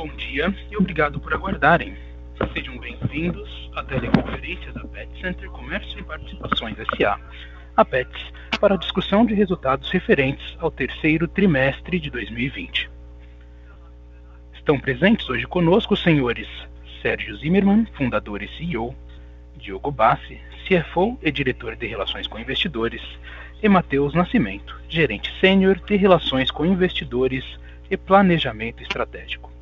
Bom dia e obrigado por aguardarem. Sejam bem-vindos à teleconferência da Pet Center Comércio e Participações SA, a PETS, para a discussão de resultados referentes ao terceiro trimestre de 2020. Estão presentes hoje conosco os senhores Sérgio Zimmermann, fundador e CEO, Diogo Bassi, CFO e diretor de Relações com Investidores, e Matheus Nascimento, gerente sênior de Relações com Investidores e Planejamento Estratégico.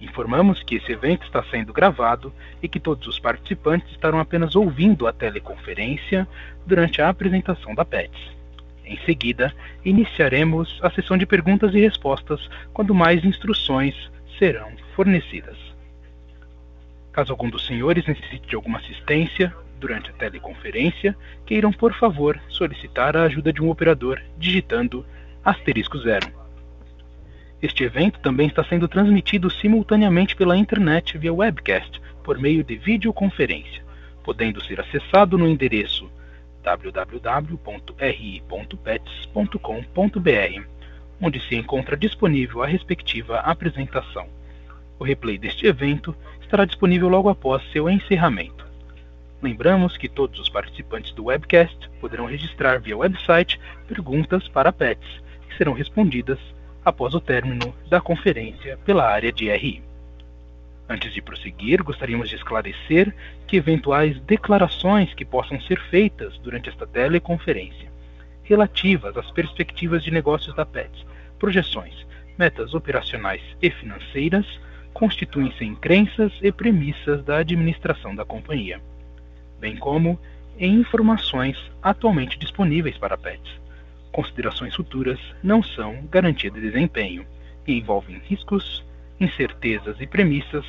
Informamos que esse evento está sendo gravado e que todos os participantes estarão apenas ouvindo a teleconferência durante a apresentação da PETS. Em seguida, iniciaremos a sessão de perguntas e respostas quando mais instruções serão fornecidas. Caso algum dos senhores necessite de alguma assistência, durante a teleconferência, queiram, por favor, solicitar a ajuda de um operador digitando asterisco zero. Este evento também está sendo transmitido simultaneamente pela internet via webcast, por meio de videoconferência, podendo ser acessado no endereço www.ri.pets.com.br, onde se encontra disponível a respectiva apresentação. O replay deste evento estará disponível logo após seu encerramento. Lembramos que todos os participantes do webcast poderão registrar via website perguntas para pets, que serão respondidas após o término da conferência pela área de RI. Antes de prosseguir, gostaríamos de esclarecer que eventuais declarações que possam ser feitas durante esta teleconferência, relativas às perspectivas de negócios da PETS, projeções, metas operacionais e financeiras, constituem-se em crenças e premissas da administração da companhia bem como em informações atualmente disponíveis para pets. Considerações futuras não são garantia de desempenho e envolvem riscos, incertezas e premissas,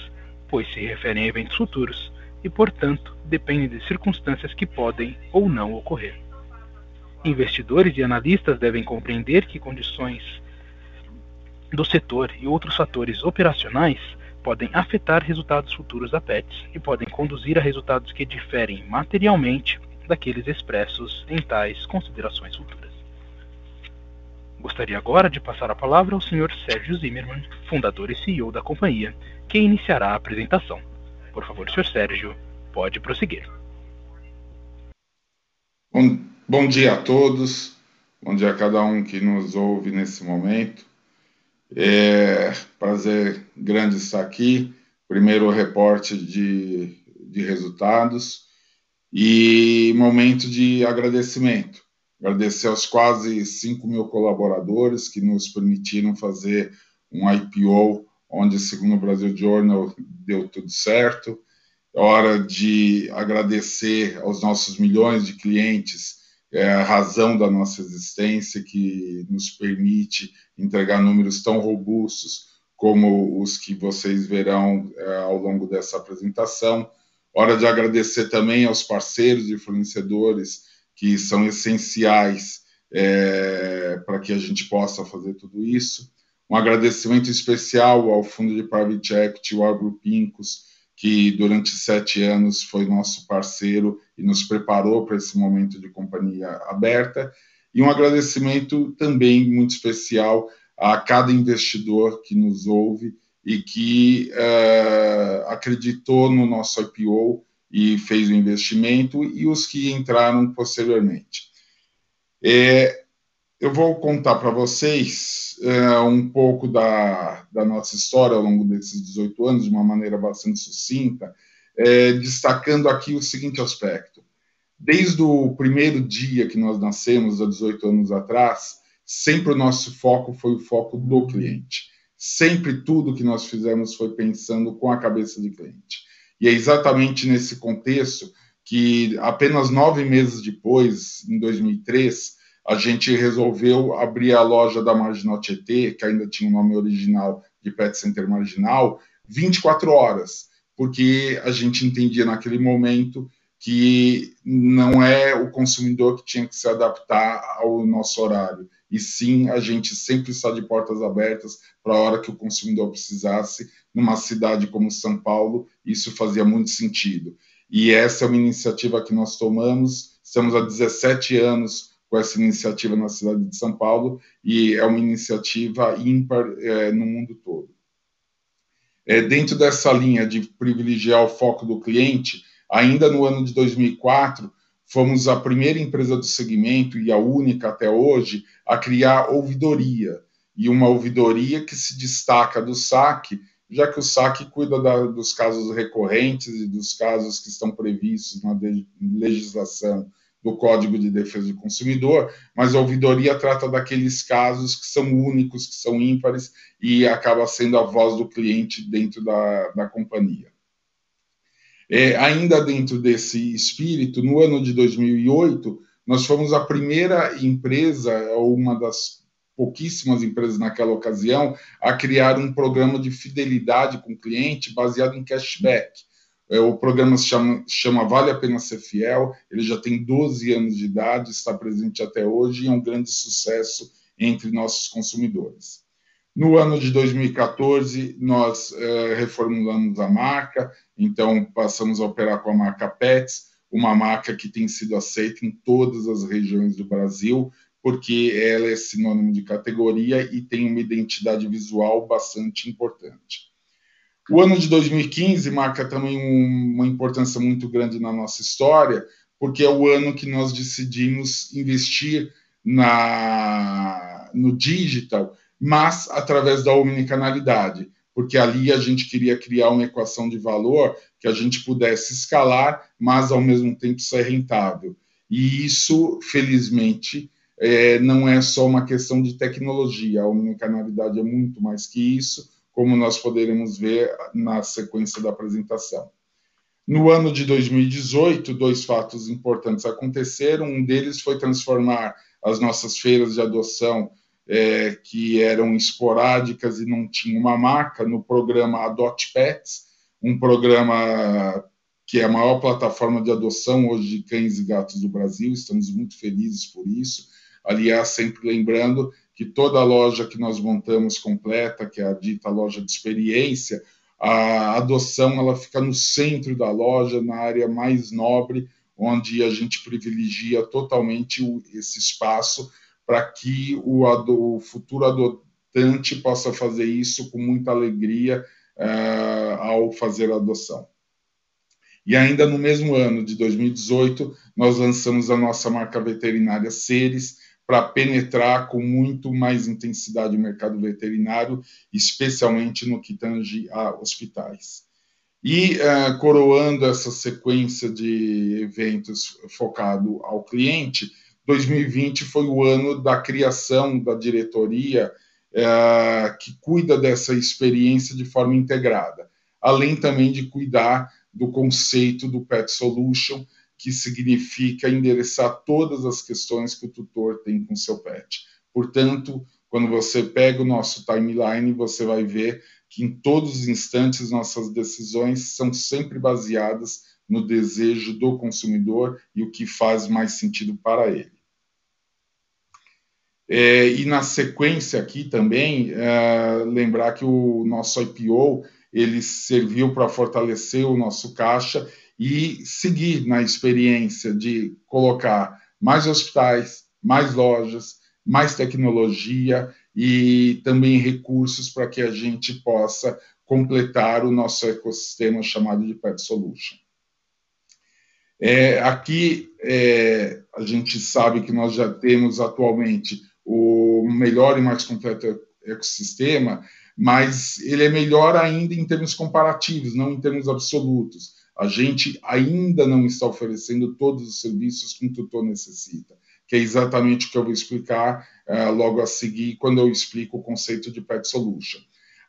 pois se referem a eventos futuros e, portanto, dependem de circunstâncias que podem ou não ocorrer. Investidores e analistas devem compreender que condições do setor e outros fatores operacionais podem afetar resultados futuros da PETS e podem conduzir a resultados que diferem materialmente daqueles expressos em tais considerações futuras. Gostaria agora de passar a palavra ao Sr. Sérgio Zimmermann, fundador e CEO da companhia, que iniciará a apresentação. Por favor, Sr. Sérgio, pode prosseguir. Bom, bom dia a todos, bom dia a cada um que nos ouve nesse momento. É prazer grande estar aqui. Primeiro reporte de, de resultados e momento de agradecimento. Agradecer aos quase 5 mil colaboradores que nos permitiram fazer um IPO, onde, segundo o Brasil Journal, deu tudo certo. É hora de agradecer aos nossos milhões de clientes é a razão da nossa existência que nos permite entregar números tão robustos como os que vocês verão é, ao longo dessa apresentação. Hora de agradecer também aos parceiros e fornecedores que são essenciais é, para que a gente possa fazer tudo isso. Um agradecimento especial ao Fundo de Private Equity, o Agropincos, que durante sete anos foi nosso parceiro e nos preparou para esse momento de companhia aberta. E um agradecimento também muito especial a cada investidor que nos ouve e que uh, acreditou no nosso IPO e fez o investimento, e os que entraram posteriormente. É, eu vou contar para vocês é, um pouco da, da, nossa história ao longo desses 18 anos, de uma maneira bastante sucinta, é, destacando aqui o seguinte aspecto. Desde o primeiro dia que nós nascemos, há 18 anos atrás, sempre o nosso foco foi o foco do cliente. Sempre tudo que nós fizemos foi pensando com a cabeça do cliente. E é exatamente nesse contexto que, apenas nove meses depois, em 2003, a gente resolveu abrir a loja da Marginal Tietê, que ainda tinha o nome original de Pet Center Marginal, 24 horas, porque a gente entendia naquele momento que não é o consumidor que tinha que se adaptar ao nosso horário, e sim a gente sempre está de portas abertas para a hora que o consumidor precisasse, numa cidade como São Paulo, isso fazia muito sentido. E essa é uma iniciativa que nós tomamos, estamos há 17 anos com essa iniciativa na cidade de São Paulo e é uma iniciativa ímpar é, no mundo todo. É, dentro dessa linha de privilegiar o foco do cliente, ainda no ano de 2004, fomos a primeira empresa do segmento e a única até hoje a criar ouvidoria. E uma ouvidoria que se destaca do SAC, já que o SAC cuida da, dos casos recorrentes e dos casos que estão previstos na legislação do Código de Defesa do Consumidor, mas a ouvidoria trata daqueles casos que são únicos, que são ímpares e acaba sendo a voz do cliente dentro da, da companhia. É, ainda dentro desse espírito, no ano de 2008, nós fomos a primeira empresa, ou uma das pouquíssimas empresas naquela ocasião, a criar um programa de fidelidade com o cliente baseado em cashback. É, o programa se chama, chama, Vale a Pena Ser Fiel, ele já tem 12 anos de idade, está presente até hoje e é um grande sucesso entre nossos consumidores. No ano de 2014, nós é, reformulamos a marca, então passamos a operar com a marca Pets, uma marca que tem sido aceita em todas as regiões do Brasil, porque ela é sinônimo de categoria e tem uma identidade visual bastante importante. O ano de 2015 marca também um, uma importância muito grande na nossa história, porque é o ano que nós decidimos investir na, no digital, mas através da omnicanalidade, porque ali a gente queria criar uma equação de valor que a gente pudesse escalar, mas ao mesmo tempo ser rentável. E isso, felizmente, é, não é só uma questão de tecnologia, a omnicanalidade é muito mais que isso como nós poderemos ver na sequência da apresentação. No ano de 2018, dois fatos importantes aconteceram. Um deles foi transformar as nossas feiras de adoção, é, que eram esporádicas e não tinham uma marca, no programa Adote Pets, um programa que é a maior plataforma de adoção hoje de cães e gatos do Brasil. Estamos muito felizes por isso. Aliás, sempre lembrando que toda loja que nós montamos completa, que é a dita loja de experiência, a adoção ela fica no centro da loja, na área mais nobre, onde a gente privilegia totalmente esse espaço para que o, o, futuro adotante possa fazer isso com muita alegria uh, ao fazer a adoção. E ainda no mesmo ano de 2018, nós lançamos a nossa marca veterinária Seres, para penetrar com muito mais intensidade o mercado veterinário, especialmente no que tange a hospitais. E uh, coroando essa sequência de eventos focado ao cliente, 2020 foi o ano da criação da diretoria uh, que cuida dessa experiência de forma integrada, além também de cuidar do conceito do Pet Solution, que significa endereçar todas as questões que o tutor tem com seu pet. Portanto, quando você pega o nosso timeline, você vai ver que em todos os instantes nossas decisões são sempre baseadas no desejo do consumidor e o que faz mais sentido para ele. É, e na sequência aqui também, é, lembrar que o nosso IPO ele serviu para fortalecer o nosso caixa e seguir na experiência de colocar mais hospitais, mais lojas, mais tecnologia e também recursos para que a gente possa completar o nosso ecossistema chamado de Pet Solution. É, aqui é, a gente sabe que nós já temos atualmente o melhor e mais completo ecossistema, mas ele é melhor ainda em termos comparativos, não em termos absolutos. A gente ainda não está oferecendo todos os serviços que um tutor necessita, que é exatamente o que eu vou explicar uh, logo a seguir, quando eu explico o conceito de Pet Solution.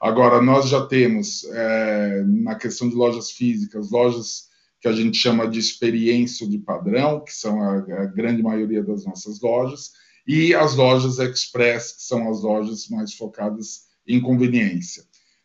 Agora, nós já temos, uh, na questão de lojas físicas, lojas que a gente chama de experiência de padrão, que são a, a grande maioria das nossas lojas, e as lojas express, que são as lojas mais focadas em conveniência.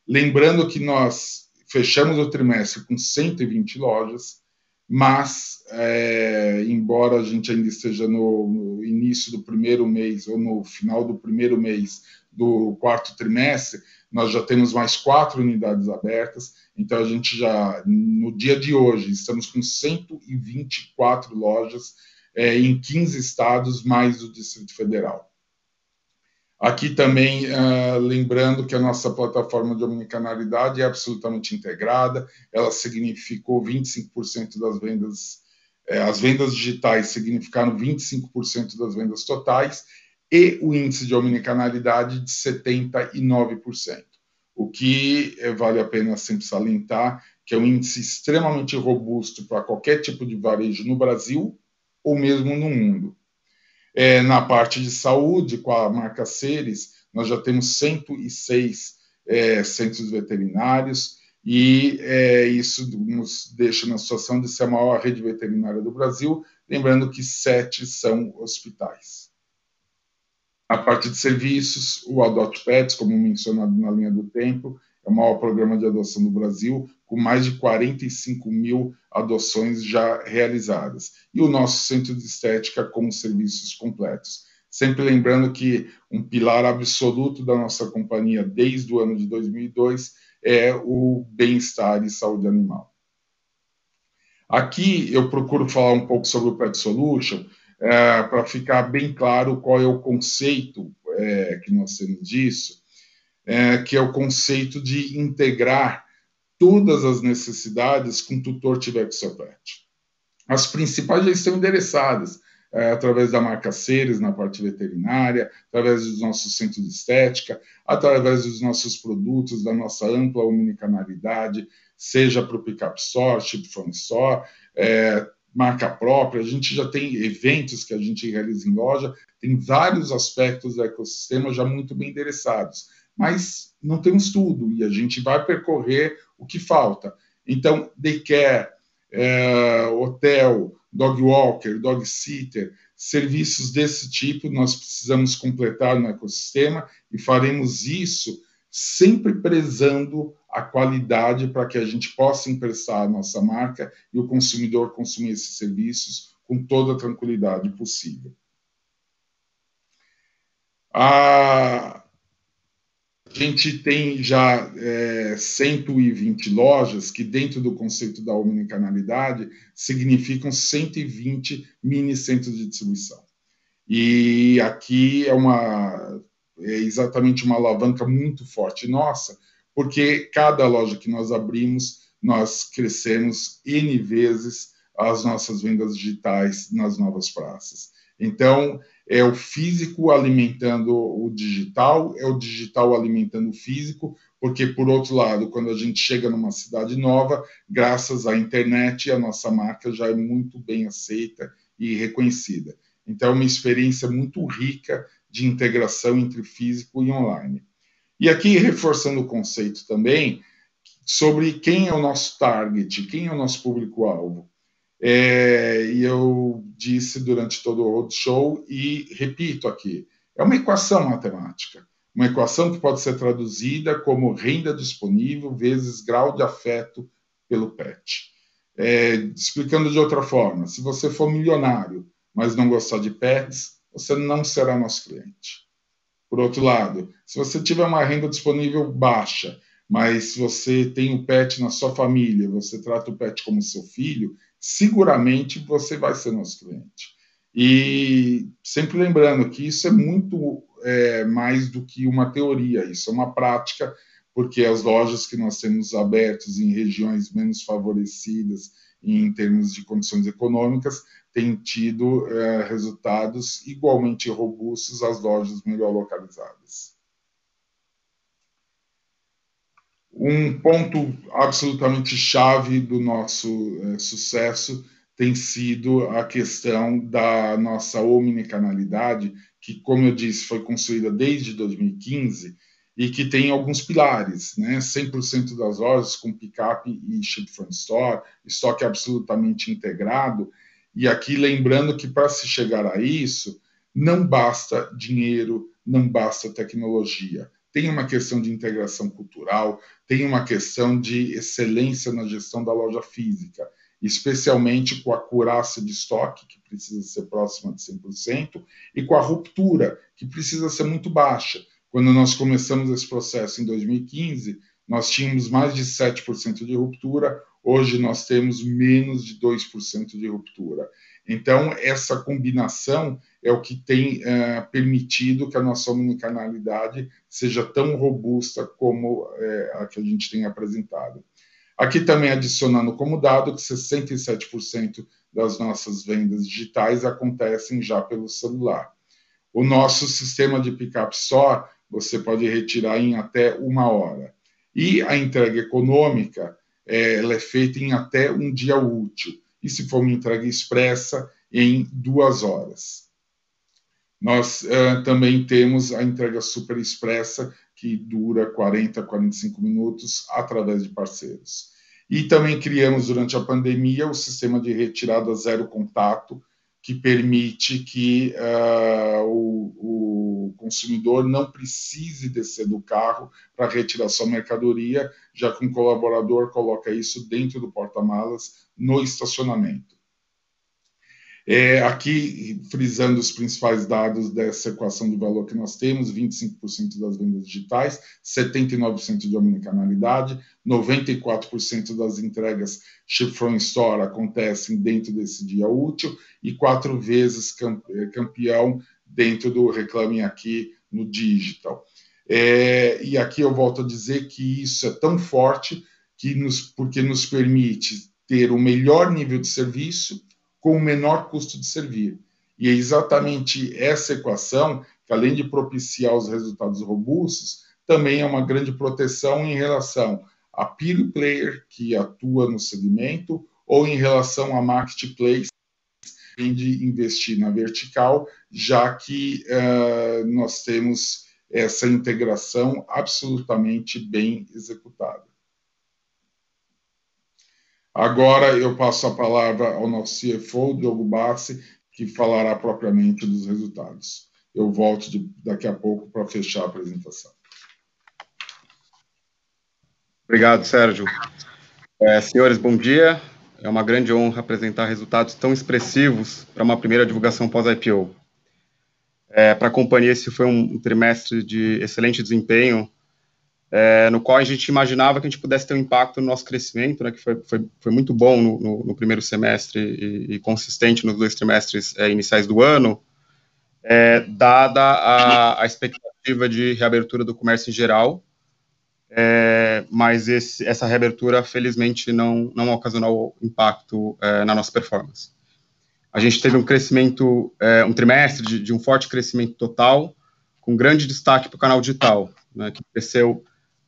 Lembrando que nós fechamos o trimestre com 120 lojas, mas, é, embora a gente ainda esteja no, no, início do primeiro mês ou no final do primeiro mês do quarto trimestre, nós já temos mais quatro unidades abertas, então a gente já, no dia de hoje, estamos com 124 lojas é, em 15 estados, mais o Distrito Federal. Aqui também, uh, lembrando que a nossa plataforma de omnicanalidade é absolutamente integrada, ela significou 25% das vendas, eh, as vendas digitais significaram 25% das vendas totais, e o índice de omnicanalidade de 79%, o que eh, vale a pena sempre salientar que é um índice extremamente robusto para qualquer tipo de varejo no Brasil ou mesmo no mundo. É, na parte de saúde, com a marca Ceres, nós já temos 106 é, centros veterinários e é, isso nos deixa na situação de ser a maior rede veterinária do Brasil, lembrando que sete são hospitais. A parte de serviços, o Adopt Pets, como mencionado na linha do tempo, é o maior programa de adoção do Brasil, com mais de 45 mil adoções já realizadas. E o nosso centro de estética com serviços completos. Sempre lembrando que um pilar absoluto da nossa companhia desde o ano de 2002 é o bem-estar e saúde animal. Aqui eu procuro falar um pouco sobre o Pet Solution é, para ficar bem claro qual é o conceito é, que nós temos disso é, que é o conceito de integrar todas as necessidades que um tutor tiver com seu pet. As principais já estão endereçadas é, através da marca Ceres na parte veterinária, através dos nossos centros de estética, através dos nossos produtos, da nossa ampla omnicanalidade, seja para o Pickup Store, Chip Phone Store, é, marca própria, a gente já tem eventos que a gente realiza em loja, tem vários aspectos do ecossistema já muito bem endereçados mas não temos tudo e a gente vai percorrer o que falta. Então, daycare, é, hotel, dog walker, dog sitter, serviços desse tipo nós precisamos completar no ecossistema e faremos isso sempre prezando a qualidade para que a gente possa emprestar a nossa marca e o consumidor consumir esses serviços com toda a tranquilidade possível. A, a gente tem já é, 120 lojas que, dentro do conceito da omnicanalidade, significam 120 mini centros de distribuição. E aqui é uma é exatamente uma alavanca muito forte nossa, porque cada loja que nós abrimos, nós crescemos N vezes as nossas vendas digitais nas novas praças. Então, é o físico alimentando o digital, é o digital alimentando o físico, porque, por outro lado, quando a gente chega numa cidade nova, graças à internet, a nossa marca já é muito bem aceita e reconhecida. Então, é uma experiência muito rica de integração entre físico e online. E aqui, reforçando o conceito também, sobre quem é o nosso target, quem é o nosso público-alvo. É, e eu disse durante todo o roadshow e repito aqui: é uma equação matemática, uma equação que pode ser traduzida como renda disponível vezes grau de afeto pelo pet. É, explicando de outra forma, se você for milionário, mas não gostar de pets, você não será nosso cliente. Por outro lado, se você tiver uma renda disponível baixa, mas se você tem um pet na sua família, você trata o pet como seu filho, seguramente você vai ser nosso cliente. E sempre lembrando que isso é muito é, mais do que uma teoria, isso é uma prática, porque as lojas que nós temos abertas em regiões menos favorecidas em termos de condições econômicas têm tido é, resultados igualmente robustos às lojas melhor localizadas. Um ponto absolutamente chave do nosso é, sucesso tem sido a questão da nossa omnicanalidade, que, como eu disse, foi construída desde 2015 e que tem alguns pilares, né? 100% das lojas com picape e ship from store, estoque absolutamente integrado. E aqui lembrando que para se chegar a isso, não basta dinheiro, não basta tecnologia tem uma questão de integração cultural, tem uma questão de excelência na gestão da loja física, especialmente com a curaça de estoque, que precisa ser próxima de 100%, e com a ruptura, que precisa ser muito baixa. Quando nós começamos esse processo em 2015, nós tínhamos mais de 7% de ruptura, hoje nós temos menos de 2% de ruptura. Então, essa combinação é o que tem uh, permitido que a nossa omnicanalidade seja tão robusta como uh, a que a gente tem apresentado. Aqui também adicionando como dado que 67% das nossas vendas digitais acontecem já pelo celular. O nosso sistema de pick-up só você pode retirar em até uma hora. E a entrega econômica é, ela é feita em até um dia útil. E se for uma entrega expressa, em duas horas. Nós uh, também temos a entrega super expressa, que dura 40, 45 minutos, através de parceiros. E também criamos, durante a pandemia, o sistema de retirada zero contato, que permite que uh, o, o, consumidor não precise descer do carro para retirar sua mercadoria, já que um colaborador coloca isso dentro do porta-malas no estacionamento. É, aqui, frisando os principais dados dessa equação de valor que nós temos: 25% das vendas digitais, 79% de omnicanalidade, 94% das entregas Ship from Store acontecem dentro desse dia útil e quatro vezes é, campeão dentro do Reclame Aqui no digital. É, e aqui eu volto a dizer que isso é tão forte que nos, porque nos permite ter o melhor nível de serviço com o menor custo de servir. E é exatamente essa equação que, além de propiciar os resultados robustos, também é uma grande proteção em relação a peer player que atua no segmento ou em relação a marketplace de investir na vertical, já que uh, nós temos essa integração absolutamente bem executada. Agora eu passo a palavra ao nosso CFO, Diogo Bassi, que falará propriamente dos resultados. Eu volto de, daqui a pouco para fechar a apresentação. Obrigado, Sérgio. É, senhores, bom dia. É uma grande honra apresentar resultados tão expressivos para uma primeira divulgação pós-IPO. É, para a companhia, esse foi um trimestre de excelente desempenho, é, no qual a gente imaginava que a gente pudesse ter um impacto no nosso crescimento, né, que foi, foi, foi muito bom no, no, no primeiro semestre e, e, consistente nos dois trimestres é, iniciais do ano, é, dada a, a, expectativa de reabertura do comércio em geral, é, mas esse, essa reabertura, felizmente, não, não ocasionou impacto é, na nossa performance. A gente teve um crescimento, é, um trimestre de, de um forte crescimento total, com grande destaque para o canal digital, né, que cresceu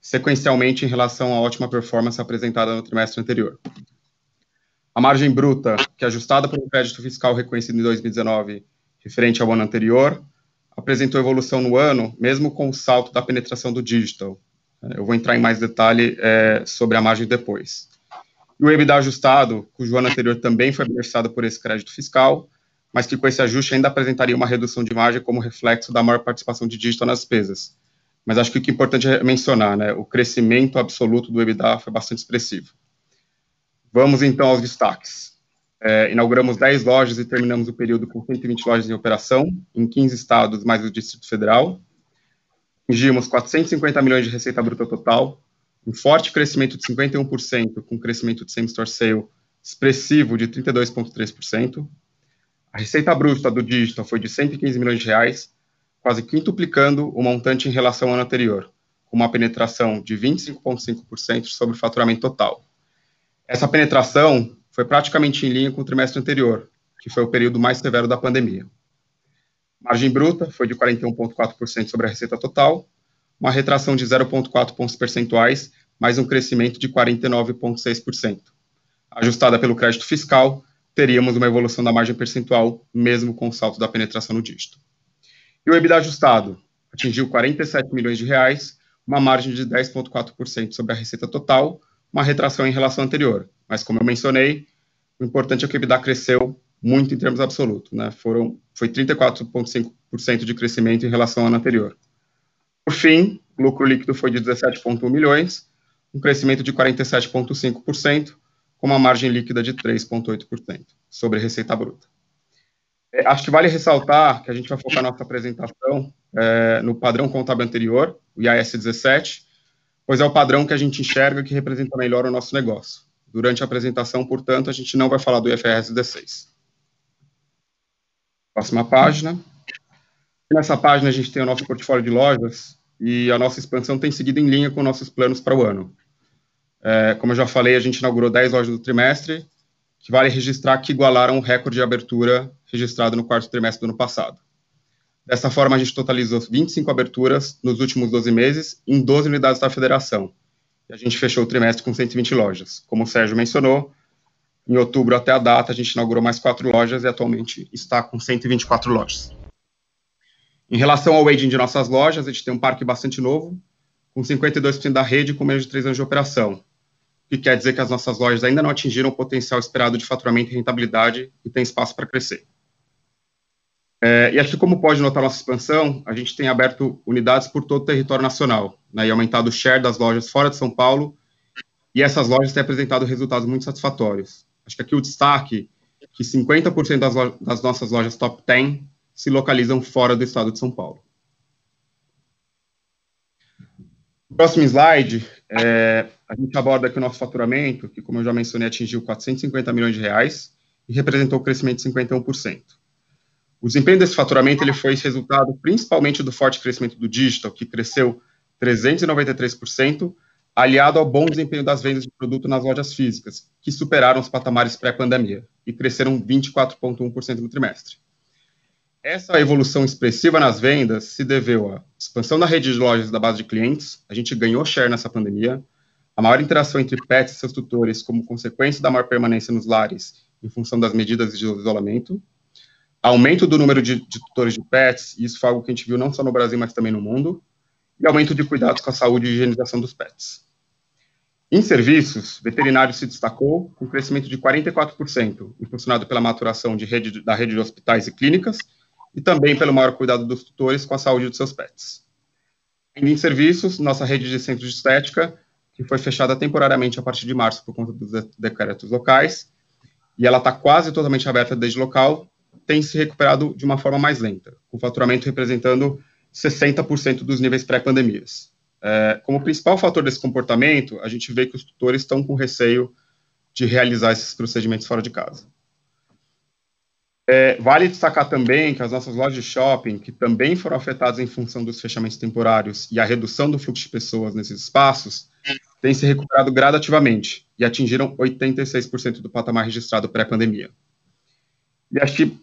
sequencialmente em relação à ótima performance apresentada no trimestre anterior. A margem bruta, que é ajustada por um crédito fiscal reconhecido em 2019, referente ao ano anterior, apresentou evolução no ano, mesmo com o salto da penetração do digital. Eu vou entrar em mais detalhe é, sobre a margem depois. E o EBITDA ajustado, cujo ano anterior também foi beneficiado por esse crédito fiscal, mas que com esse ajuste ainda apresentaria uma redução de margem como reflexo da maior participação de digital nas despesas, mas acho que o que é importante é mencionar, né, o crescimento absoluto do EBITDA foi bastante expressivo. Vamos então aos destaques. É, inauguramos 10 lojas e terminamos o período com 120 lojas em operação, em 15 estados, mais o Distrito Federal. Atingimos 450 milhões de receita bruta total, um forte crescimento de 51%, com crescimento de same-store sale expressivo de 32,3%. A receita bruta do digital foi de 115 milhões de reais, quase quintuplicando o montante em relação ao ano anterior, com uma penetração de 25,5% sobre o faturamento total. Essa penetração foi praticamente em linha com o trimestre anterior, que foi o período mais severo da pandemia. Margem bruta foi de 41,4% sobre a receita total, uma retração de 0,4 pontos percentuais, mais um crescimento de 49,6%. Ajustada pelo crédito fiscal, teríamos uma evolução da margem percentual, mesmo com o salto da penetração no dígito. E o EBITDA ajustado atingiu 47 milhões de reais, uma margem de 10,4% sobre a receita total, uma retração em relação à anterior. Mas, como eu mencionei, o importante é que o EBITDA cresceu muito em termos absolutos, né? Foram, foi 34,5% de crescimento em relação ao ano anterior. Por fim, o lucro líquido foi de 17,1 milhões, um crescimento de 47,5%, com uma margem líquida de 3,8% sobre a receita bruta. É, acho que vale ressaltar que a gente vai focar nossa apresentação é, no padrão contábil anterior, o IAS 17, pois é o padrão que a gente enxerga que representa melhor o nosso negócio. Durante a apresentação, portanto, a gente não vai falar do IFRS 16. Próxima página. Nessa página a gente tem o nosso portfólio de lojas e a nossa expansão tem seguido em linha com nossos planos para o ano. É, como eu já falei, a gente inaugurou 10 lojas do trimestre, que vale registrar que igualaram o recorde de abertura registrado no quarto trimestre do ano passado. Dessa forma, a gente totalizou 25 aberturas nos últimos 12 meses em 12 unidades da federação. E a gente fechou o trimestre com 120 lojas. Como o Sérgio mencionou, em outubro até a data, a gente inaugurou mais quatro lojas e atualmente está com 124 lojas. Em relação ao aging de nossas lojas, a gente tem um parque bastante novo, com 52% da rede com menos de três anos de operação, o que quer dizer que as nossas lojas ainda não atingiram o potencial esperado de faturamento e rentabilidade e tem espaço para crescer. É, e aqui, como pode notar nossa expansão, a gente tem aberto unidades por todo o território nacional, né, e aumentado o share das lojas fora de São Paulo, e essas lojas têm apresentado resultados muito satisfatórios. Acho que aqui o destaque é que 50% das, das nossas lojas top 10 se localizam fora do estado de São Paulo. Próximo slide, é, a gente aborda aqui o nosso faturamento, que, como eu já mencionei, atingiu 450 milhões de reais e representou um crescimento de 51%. O desempenho desse faturamento ele foi resultado principalmente do forte crescimento do digital, que cresceu 393%, aliado ao bom desempenho das vendas de produto nas lojas físicas, que superaram os patamares pré-pandemia e cresceram 24,1% no trimestre. Essa evolução expressiva nas vendas se deveu à expansão da rede de lojas da base de clientes, a gente ganhou share nessa pandemia, a maior interação entre pets e seus tutores como consequência da maior permanência nos lares em função das medidas de isolamento, aumento do número de, de tutores de pets, e isso foi algo que a gente viu não só no Brasil, mas também no mundo, e aumento de cuidados com a saúde e higienização dos pets. Em serviços, veterinário se destacou com crescimento de 44%, impulsionado pela maturação de rede, da rede de hospitais e clínicas, e também pelo maior cuidado dos tutores com a saúde de seus pets. Ainda em serviços, nossa rede de centros de estética, que foi fechada temporariamente a partir de março por conta dos decretos locais, e ela está quase totalmente aberta desde local, tem se recuperado de uma forma mais lenta, com o faturamento representando 60% dos níveis pré-pandemias. É, como principal fator desse comportamento, a gente vê que os tutores estão com receio de realizar esses procedimentos fora de casa. É, vale destacar também que as nossas lojas de shopping, que também foram afetadas em função dos fechamentos temporários e a redução do fluxo de pessoas nesses espaços, têm se recuperado gradativamente e atingiram 86% do patamar registrado pré-pandemia. E acho que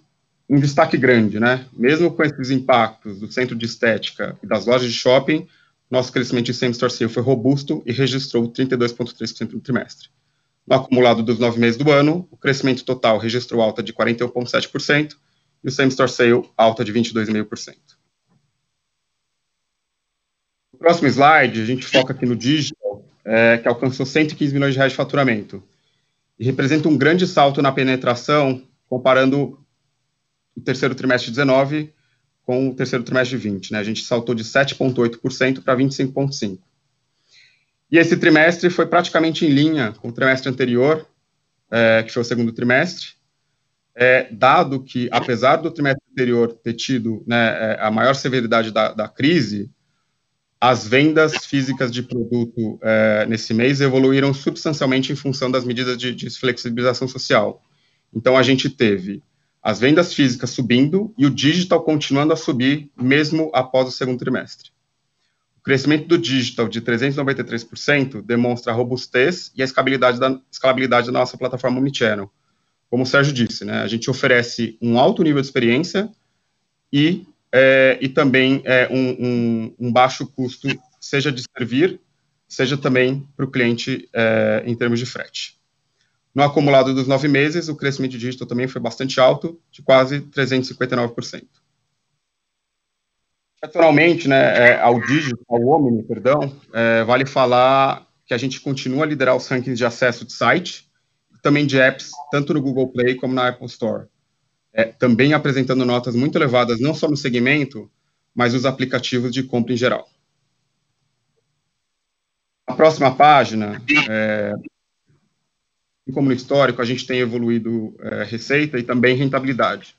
um destaque grande, né? Mesmo com esses impactos do centro de estética e das lojas de shopping, nosso crescimento de same-store sale foi robusto e registrou 32,3% no trimestre. No acumulado dos nove meses do ano, o crescimento total registrou alta de 41,7% e o same-store sale alta de 22,5%. No próximo slide, a gente foca aqui no digital, é, que alcançou 115 milhões de reais de faturamento e representa um grande salto na penetração comparando o terceiro trimestre de 19 com o terceiro trimestre de 20. Né? A gente saltou de 7,8% para 25,5%. E esse trimestre foi praticamente em linha com o trimestre anterior, é, que foi o segundo trimestre, é, dado que, apesar do trimestre anterior ter tido né, é, a maior severidade da, da, crise, as vendas físicas de produto é, nesse mês evoluíram substancialmente em função das medidas de, de flexibilização social. Então, a gente teve as vendas físicas subindo e o digital continuando a subir, mesmo após o segundo trimestre crescimento do digital de 393% demonstra a robustez e a escalabilidade da, escalabilidade da nossa plataforma Omnichannel. Como o Sérgio disse, né, a gente oferece um alto nível de experiência e, é, e também é, um, um, um, baixo custo, seja de servir, seja também para o cliente é, em termos de frete. No acumulado dos nove meses, o crescimento digital também foi bastante alto, de quase 359%. Naturalmente, né, é, ao dígito, ao perdão, é, vale falar que a gente continua a liderar os rankings de acesso de site, também de apps, tanto no Google Play como na Apple Store. É, também apresentando notas muito elevadas, não só no segmento, mas nos aplicativos de compra em geral. A próxima página, é, como no histórico, a gente tem evoluído é, receita e também rentabilidade.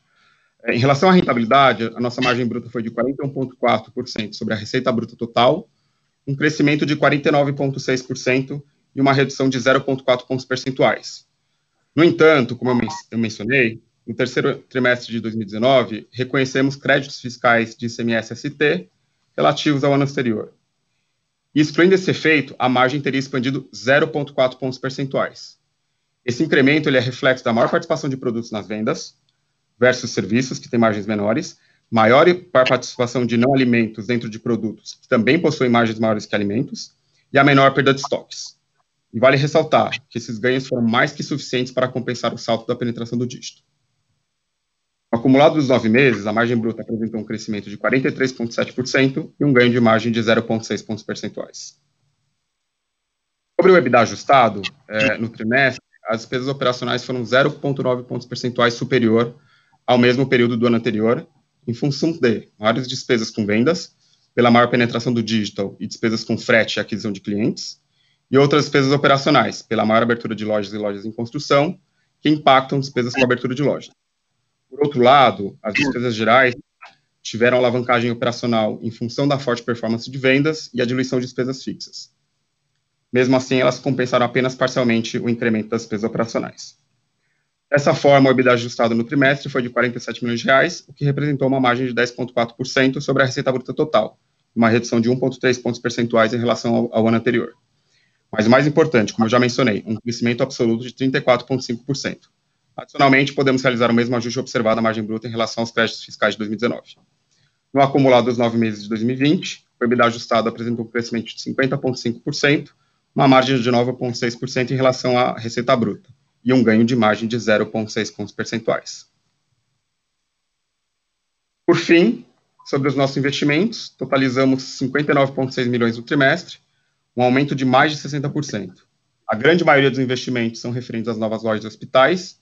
Em relação à rentabilidade, a nossa margem bruta foi de 41,4% sobre a receita bruta total, um crescimento de 49,6% e uma redução de 0,4 pontos percentuais. No entanto, como eu, men eu mencionei, no terceiro trimestre de 2019, reconhecemos créditos fiscais de ICMS-ST relativos ao ano anterior. excluindo esse efeito, a margem teria expandido 0,4 pontos percentuais. Esse incremento ele é reflexo da maior participação de produtos nas vendas versus serviços, que têm margens menores, maior participação de não alimentos dentro de produtos, que também possuem margens maiores que alimentos, e a menor perda de estoques. E vale ressaltar que esses ganhos foram mais que suficientes para compensar o salto da penetração do dígito. Acumulado dos nove meses, a margem bruta apresentou um crescimento de 43,7% e um ganho de margem de 0,6 pontos percentuais. Sobre o EBITDA ajustado, é, no trimestre, as despesas operacionais foram 0,9 pontos percentuais superior ao mesmo período do ano anterior, em função de maiores despesas com vendas, pela maior penetração do digital e despesas com frete e aquisição de clientes, e outras despesas operacionais, pela maior abertura de lojas e lojas em construção, que impactam despesas com abertura de lojas. Por outro lado, as despesas gerais tiveram alavancagem operacional em função da forte performance de vendas e a diluição de despesas fixas. Mesmo assim, elas compensaram apenas parcialmente o incremento das despesas operacionais. Dessa forma, o EBITDA ajustado no trimestre foi de 47 milhões de reais, o que representou uma margem de 10,4% sobre a receita bruta total, uma redução de 1,3 pontos percentuais em relação ao, ao ano anterior. Mas o mais importante, como eu já mencionei, um crescimento absoluto de 34,5%. Adicionalmente, podemos realizar o mesmo ajuste observado à margem bruta em relação aos créditos fiscais de 2019. No acumulado dos nove meses de 2020, o EBITDA ajustado apresentou um crescimento de 50,5%, uma margem de 9,6% em relação à receita bruta, e um ganho de margem de 0,6 pontos percentuais. Por fim, sobre os nossos investimentos, totalizamos 59,6 milhões no trimestre, um aumento de mais de 60%. A grande maioria dos investimentos são referentes às novas lojas de hospitais,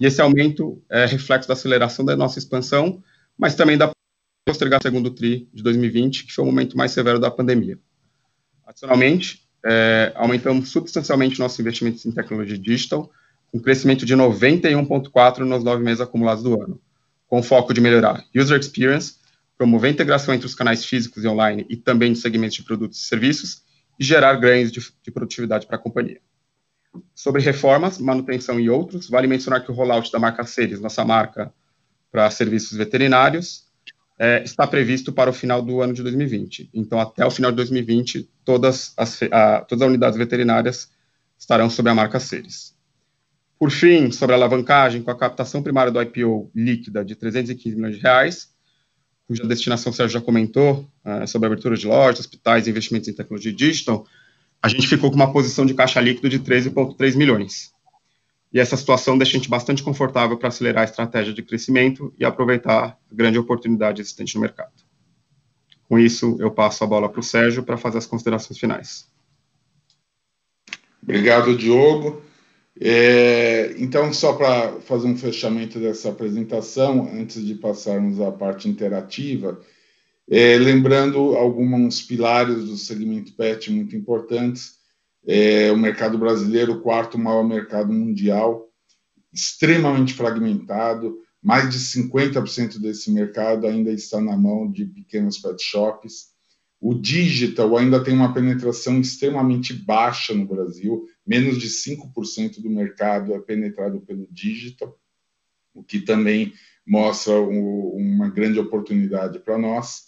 e esse aumento é reflexo da aceleração da nossa expansão, mas também da postergação do segundo TRI de 2020, que foi o momento mais severo da pandemia. Adicionalmente, é, aumentamos substancialmente nossos investimentos em tecnologia digital, com crescimento de 91,4% nos nove meses acumulados do ano, com foco de melhorar user experience, promover a integração entre os canais físicos e online e também de segmentos de produtos e serviços, e gerar ganhos de, de produtividade para a companhia. Sobre reformas, manutenção e outros, vale mencionar que o rollout da marca Ceres, nossa marca para serviços veterinários, é, está previsto para o final do ano de 2020. Então, até o final de 2020, todas as, a, todas as unidades veterinárias estarão sob a marca Ceres. Por fim, sobre a alavancagem, com a captação primária do IPO líquida de 315 milhões de reais, cuja destinação o Sérgio já comentou, uh, sobre abertura de lojas, hospitais e investimentos em tecnologia digital, a gente ficou com uma posição de caixa líquido de 13,3 milhões. E essa situação deixa a gente bastante confortável para acelerar a estratégia de crescimento e aproveitar a grande oportunidade existente no mercado. Com isso, eu passo a bola para o Sérgio para fazer as considerações finais. Obrigado, Diogo. É, então, só para fazer um fechamento dessa apresentação, antes de passarmos à parte interativa, é, lembrando alguns pilares do segmento PET muito importantes. É, o mercado brasileiro, o quarto maior mercado mundial, extremamente fragmentado, mais de 50% desse mercado ainda está na mão de pequenos pet shops. O digital ainda tem uma penetração extremamente baixa no Brasil, menos de 5% do mercado é penetrado pelo digital, o que também mostra uma grande oportunidade para nós.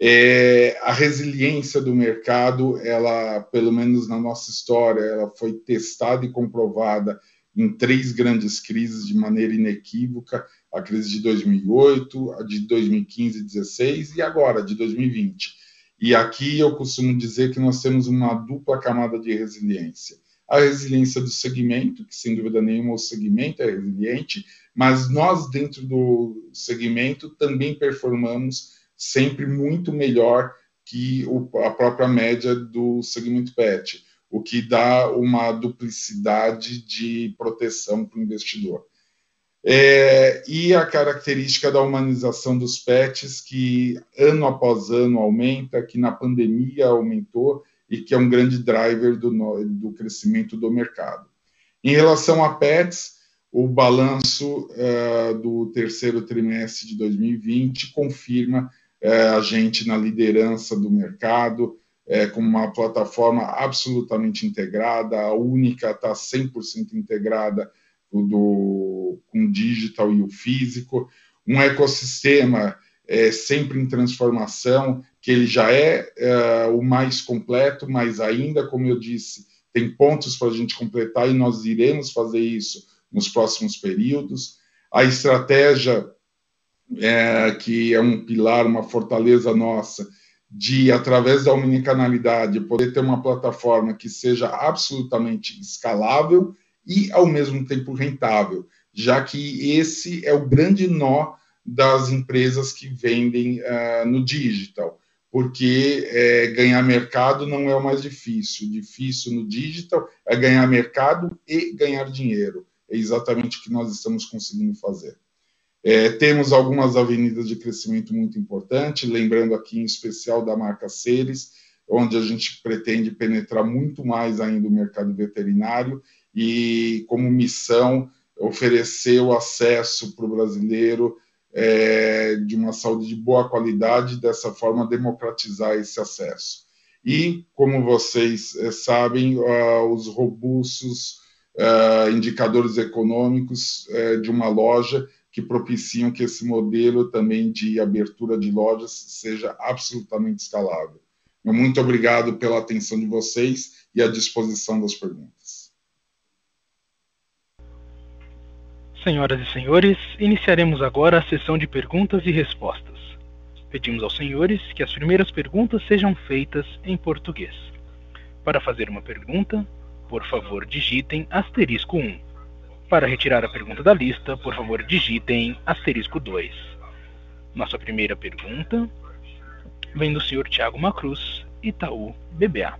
É, a resiliência do mercado, ela, pelo menos na nossa história, ela foi testada e comprovada em três grandes crises de maneira inequívoca: a crise de 2008, a de 2015 e 2016 e agora de 2020. E aqui eu costumo dizer que nós temos uma dupla camada de resiliência. A resiliência do segmento, que sem dúvida nenhuma o segmento é resiliente, mas nós, dentro do segmento, também performamos sempre muito melhor que a própria média do segmento PET, o que dá uma duplicidade de proteção para o investidor. É, e a característica da humanização dos pets, que ano após ano aumenta, que na pandemia aumentou e que é um grande driver do, do crescimento do mercado. Em relação a pets, o balanço uh, do terceiro trimestre de 2020 confirma uh, a gente na liderança do mercado, uh, com uma plataforma absolutamente integrada, a única está 100% integrada do, com o digital e o físico, um ecossistema é, sempre em transformação, que ele já é, é, o mais completo, mas ainda, como eu disse, tem pontos para a gente completar e nós iremos fazer isso nos próximos períodos. A estratégia, é, que é um pilar, uma fortaleza nossa, de, através da omnicanalidade, poder ter uma plataforma que seja absolutamente escalável e, ao mesmo tempo, rentável, já que esse é o grande nó das empresas que vendem uh, no digital, porque é, ganhar mercado não é o mais difícil. O difícil no digital é ganhar mercado e ganhar dinheiro. É exatamente o que nós estamos conseguindo fazer. É, temos algumas avenidas de crescimento muito importantes, lembrando aqui em especial da marca Ceres, onde a gente pretende penetrar muito mais ainda o mercado veterinário e, como missão, oferecer o acesso para o brasileiro é, de uma saúde de boa qualidade, dessa forma democratizar esse acesso. E, como vocês é, sabem, uh, os robustos uh, indicadores econômicos uh, de uma loja que propiciam que esse modelo também de abertura de lojas seja absolutamente escalável. Muito obrigado pela atenção de vocês e à disposição das perguntas. Senhoras e senhores, iniciaremos agora a sessão de perguntas e respostas. Pedimos aos senhores que as primeiras perguntas sejam feitas em português. Para fazer uma pergunta, por favor, digitem asterisco 1. Para retirar a pergunta da lista, por favor, digitem asterisco 2. Nossa primeira pergunta vem do senhor Tiago Macruz, Itaú BBA.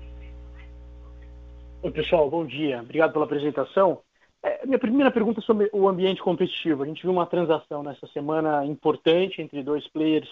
Oi, pessoal, bom dia. Obrigado pela apresentação. É, minha primeira pergunta é sobre o ambiente competitivo. A gente viu uma transação nessa semana importante entre dois players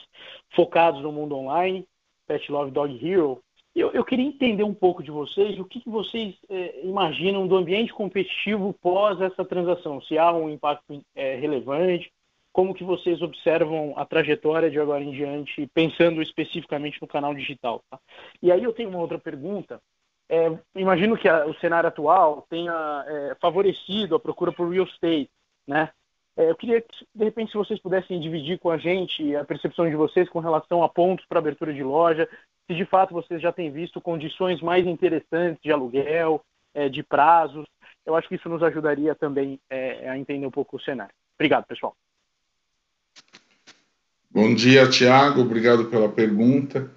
focados no mundo online, Pet Love Dog Hero. Eu, eu queria entender um pouco de vocês, o que, que vocês é, imaginam do ambiente competitivo pós essa transação, se há um impacto é, relevante, como que vocês observam a trajetória de agora em diante, pensando especificamente no canal digital. Tá? E aí eu tenho uma outra pergunta, é, imagino que a, o cenário atual tenha é, favorecido a procura por real estate, né? É, eu queria que, de repente, se vocês pudessem dividir com a gente a percepção de vocês com relação a pontos para abertura de loja, se de fato vocês já têm visto condições mais interessantes de aluguel, é, de prazos. Eu acho que isso nos ajudaria também é, a entender um pouco o cenário. Obrigado, pessoal. Bom dia, Tiago. Obrigado pela pergunta.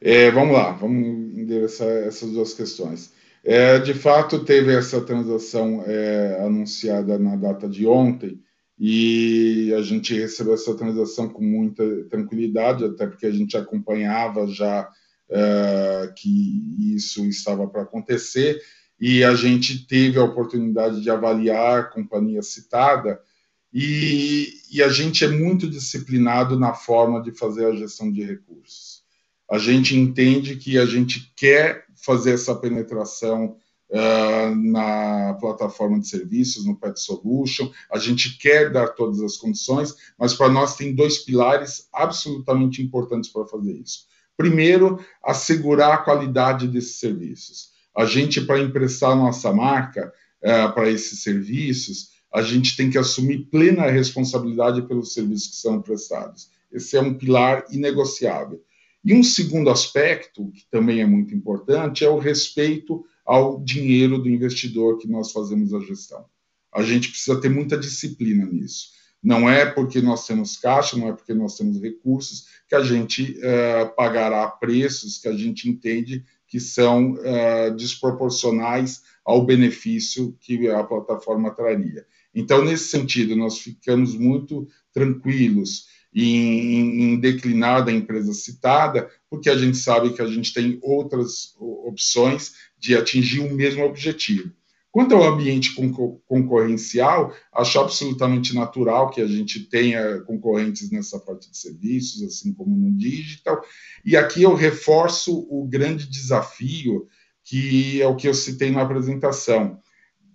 É, vamos lá, vamos endereçar essas duas questões. É, de fato, teve essa transação é, anunciada na data de ontem e a gente recebeu essa transação com muita tranquilidade, até porque a gente acompanhava já é, que isso estava para acontecer. E a gente teve a oportunidade de avaliar a companhia citada. E, e a gente é muito disciplinado na forma de fazer a gestão de recursos. A gente entende que a gente quer fazer essa penetração uh, na plataforma de serviços, no Pet Solution, a gente quer dar todas as condições, mas para nós tem dois pilares absolutamente importantes para fazer isso. Primeiro, assegurar a qualidade desses serviços. A gente, para emprestar nossa marca uh, para esses serviços, a gente tem que assumir plena responsabilidade pelos serviços que são prestados. Esse é um pilar inegociável. E um segundo aspecto, que também é muito importante, é o respeito ao dinheiro do investidor que nós fazemos a gestão. A gente precisa ter muita disciplina nisso. Não é porque nós temos caixa, não é porque nós temos recursos que a gente uh, pagará preços que a gente entende que são uh, desproporcionais ao benefício que a plataforma traria. Então, nesse sentido, nós ficamos muito tranquilos em, em declinar da empresa citada, porque a gente sabe que a gente tem outras opções de atingir o mesmo objetivo. Quanto ao ambiente concorrencial, acho absolutamente natural que a gente tenha concorrentes nessa parte de serviços, assim como no digital. E aqui eu reforço o grande desafio, que é o que eu citei na apresentação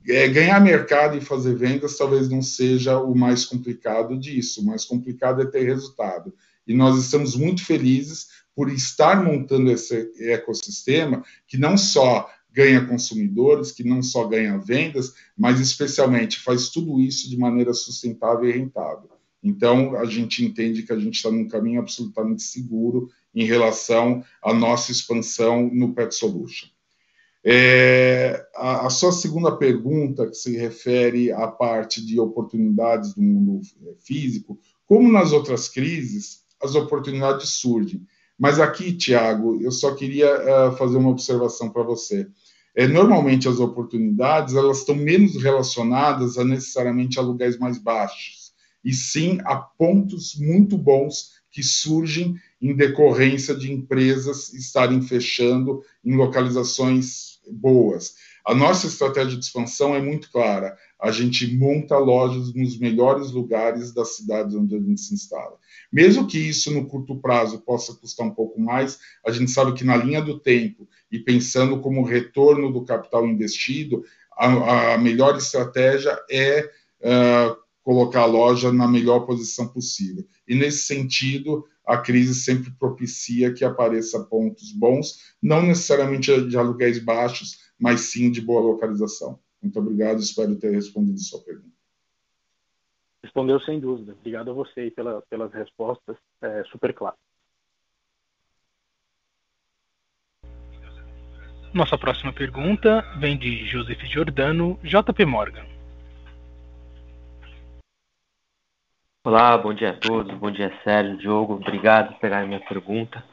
é, ganhar mercado e fazer vendas talvez não seja o mais complicado disso. O mais complicado é ter resultado. E nós estamos muito felizes por estar montando esse ecossistema que não só ganha consumidores, que não só ganha vendas, mas especialmente faz tudo isso de maneira sustentável e rentável. Então, a gente entende que a gente está num caminho absolutamente seguro em relação à nossa expansão no Pet Solution. É, a, a, sua segunda pergunta, que se refere à parte de oportunidades do mundo físico, como nas outras crises, as oportunidades surgem. Mas aqui, Tiago, eu só queria uh, fazer uma observação para você. É, normalmente as oportunidades elas estão menos relacionadas a necessariamente aluguéis mais baixos, e sim a pontos muito bons que surgem em decorrência de empresas estarem fechando em localizações boas. A nossa estratégia de expansão é muito clara. A gente monta lojas nos melhores lugares das cidades onde a gente se instala. Mesmo que isso no curto prazo possa custar um pouco mais, a gente sabe que na linha do tempo e pensando como retorno do capital investido, a, a melhor estratégia é uh, colocar a loja na melhor posição possível. E nesse sentido, a crise sempre propicia que apareça pontos bons, não necessariamente de aluguéis baixos, mas sim de boa localização. Muito obrigado, espero ter respondido a sua pergunta. Respondeu sem dúvida. Obrigado a você pela, pelas respostas, é, super claro. Nossa próxima pergunta vem de Joseph Giordano, JP Morgan. Olá, bom dia a todos, bom dia Sérgio, Diogo, obrigado por pegar a minha pergunta.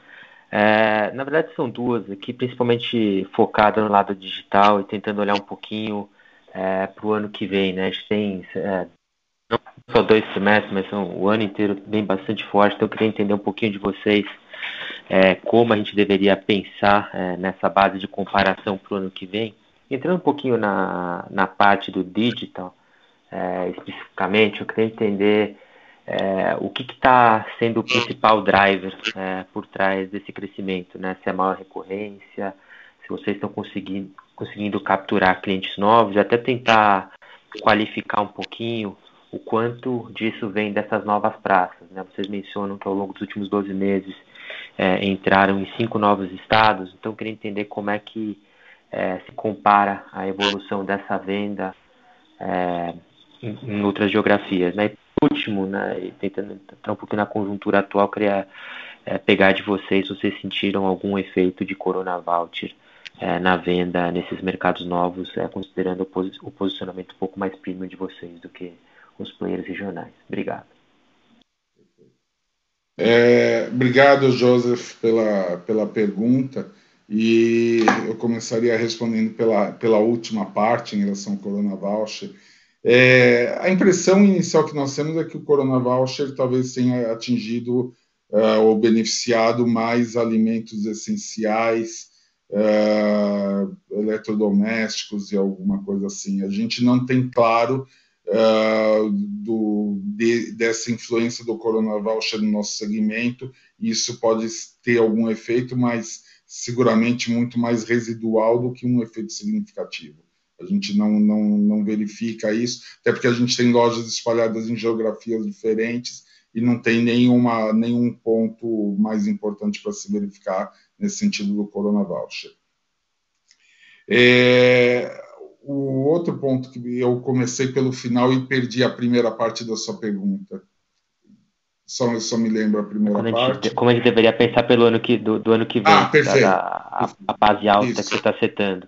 É, na verdade são duas aqui, principalmente focada no lado digital e tentando olhar um pouquinho é, para o ano que vem, né? A gente tem é, não só dois semestres, mas são, o ano inteiro bem bastante forte, então eu queria entender um pouquinho de vocês é, como a gente deveria pensar é, nessa base de comparação para o ano que vem. Entrando um pouquinho na, na parte do digital, é, especificamente, eu queria entender é, o que está sendo o principal driver é, por trás desse crescimento, né? Se é maior recorrência, se vocês estão conseguindo, conseguindo capturar clientes novos, e até tentar qualificar um pouquinho o quanto disso vem dessas novas praças. Né? Vocês mencionam que ao longo dos últimos 12 meses é, entraram em cinco novos estados, então eu queria entender como é que é, se compara a evolução dessa venda é, em, em outras geografias. Né? último, né, e tentando entrar um pouquinho na conjuntura atual, queria é, pegar de vocês se vocês sentiram algum efeito de Corona é, na venda nesses mercados novos, é, considerando o, posi o, posicionamento um pouco mais premium de vocês do que os players regionais. Obrigado. É, obrigado, Joseph, pela, pela pergunta. E eu começaria respondendo pela, pela última parte em relação ao Corona Voucher. É, a impressão inicial que nós temos é que o Corona Voucher talvez tenha atingido uh, ou beneficiado mais alimentos essenciais, uh, eletrodomésticos e alguma coisa assim. A gente não tem claro uh, do, de, dessa influência do Corona Voucher no nosso segmento, isso pode ter algum efeito, mas seguramente muito mais residual do que um efeito significativo. A gente não, não, não verifica isso, até porque a gente tem lojas espalhadas em geografias diferentes e não tem nenhuma, nenhum ponto mais importante para se verificar nesse sentido do Corona Voucher. É, o outro ponto que eu comecei pelo final e perdi a primeira parte da sua pergunta. Só, só me lembro a primeira como a gente, parte. Como a gente deveria pensar pelo ano que, do, do ano que vem, ah, perfeito. Da, a, a, base alta Isso. que você está setando.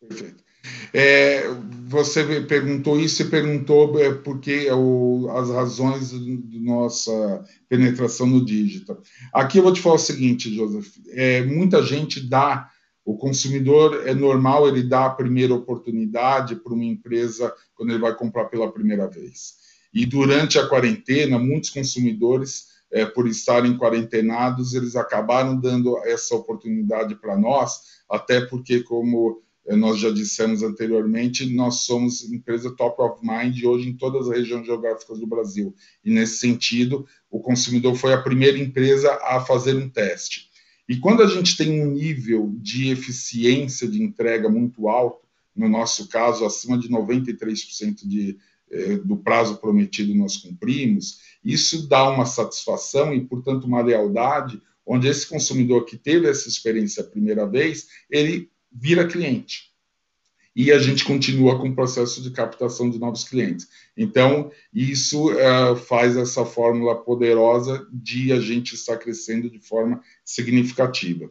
Perfeito. É, você perguntou isso e perguntou é, porque o, as razões de nossa penetração no digital. Aqui eu vou te falar o seguinte, Joseph: é, muita gente dá, o consumidor é normal ele dar a primeira oportunidade para uma empresa quando ele vai comprar pela primeira vez. E durante a quarentena, muitos consumidores, é, por estarem quarentenados, eles acabaram dando essa oportunidade para nós, até porque, como nós já dissemos anteriormente, nós somos empresa top of mind hoje em todas as regiões geográficas do Brasil. E nesse sentido, o consumidor foi a primeira empresa a fazer um teste. E quando a gente tem um nível de eficiência de entrega muito alto, no nosso caso, acima de 93% de, eh, do prazo prometido nós cumprimos, isso dá uma satisfação e, portanto, uma lealdade, onde esse consumidor que teve essa experiência a primeira vez, ele vira cliente. E a gente continua com o processo de captação de novos clientes. Então, isso uh, faz essa fórmula poderosa de a gente estar crescendo de forma significativa.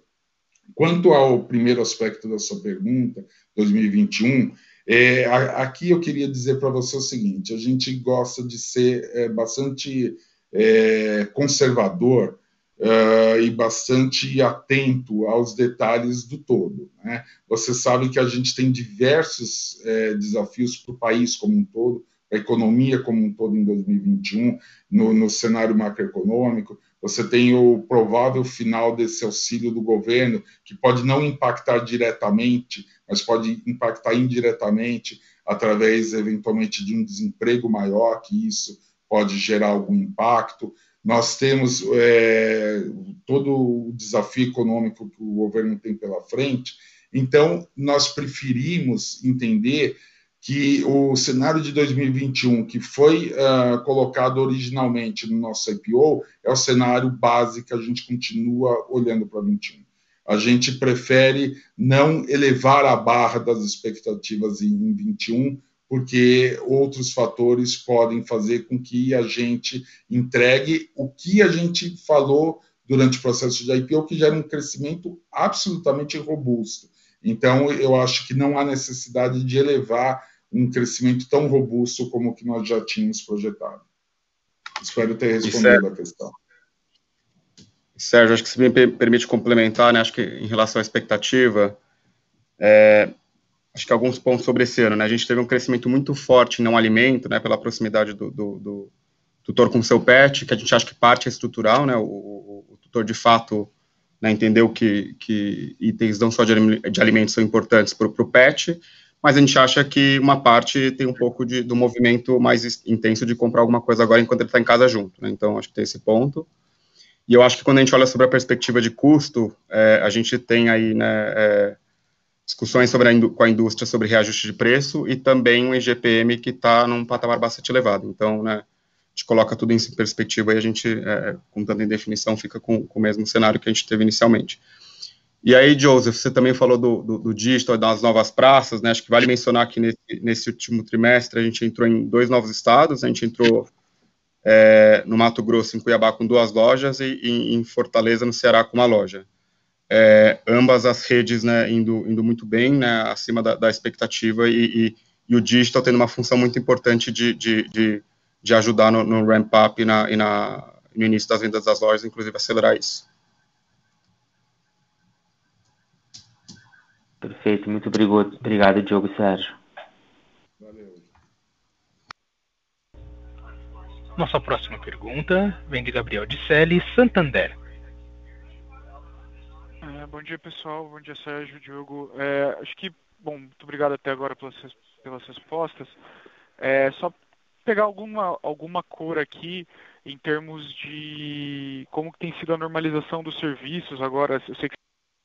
Quanto ao primeiro aspecto da sua pergunta, 2021, é, aqui eu queria dizer para você o seguinte: a gente gosta de ser é, bastante é, conservador uh, e bastante atento aos detalhes do todo. Né? Você sabe que a gente tem diversos é, desafios para o país como um todo, a economia como um todo em 2021, no, no cenário macroeconômico. Você tem o provável final desse auxílio do governo, que pode não impactar diretamente, mas pode impactar indiretamente através, eventualmente, de um desemprego maior, que isso pode gerar algum impacto. Nós temos é, todo o desafio econômico que o governo tem pela frente, então nós preferimos entender que o cenário de 2021, que foi uh, colocado originalmente no nosso IPO, é o cenário base que a gente continua olhando para 21. A gente prefere não elevar a barra das expectativas em, em 21, porque outros fatores podem fazer com que a gente entregue o que a gente falou durante o processo de IPO, que gera um crescimento absolutamente robusto. Então, eu acho que não há necessidade de elevar um crescimento tão robusto como o que nós já tínhamos projetado. Espero ter respondido a questão. Sérgio, acho que se me permite complementar, né, acho que em relação à expectativa, é, acho que alguns pontos sobre esse ano, né, a gente teve um crescimento muito forte em não alimento, né, pela proximidade do, do, do tutor com o seu pet, que a gente acha que parte é estrutural, né, o, o, o tutor de fato né, entendeu que, que itens não só de, de alimentos são importantes para o pet, mas a gente acha que uma parte tem um pouco de, do movimento mais intenso de comprar alguma coisa agora enquanto ele está em casa junto, né? Então, acho que tem esse ponto. E eu acho que quando a gente olha sobre a perspectiva de custo, é, a gente tem aí, né, é, discussões sobre a com a indústria sobre reajuste de preço e também um IGPM que está num patamar bastante elevado. Então, né, a gente coloca tudo em perspectiva e a gente, é, com tanta indefinição, fica com, com o mesmo cenário que a gente teve inicialmente. E aí, Joseph, você também falou do, do, do digital, das novas praças, né? Acho que vale mencionar que nesse, nesse último trimestre a gente entrou em dois novos estados, a gente entrou é, no Mato Grosso, em Cuiabá, com duas lojas e, e em Fortaleza, no Ceará, com uma loja. É, ambas as redes né, indo, indo muito bem, né, acima da, da expectativa, e, e, e, o digital tendo uma função muito importante de, de, de, de ajudar no, no ramp-up e, na, e na, no início das vendas das lojas, inclusive acelerar isso. Perfeito, muito obrigado, obrigado Diogo Sérgio. Valeu. Nossa próxima pergunta vem de Gabriel Disselli, Santander. É, bom dia, pessoal. Bom dia, Sérgio, Diogo. É, acho que, bom, muito obrigado até agora pelas, pelas respostas. É, só pegar alguma, alguma cor aqui em termos de como tem sido a normalização dos serviços agora. Eu sei que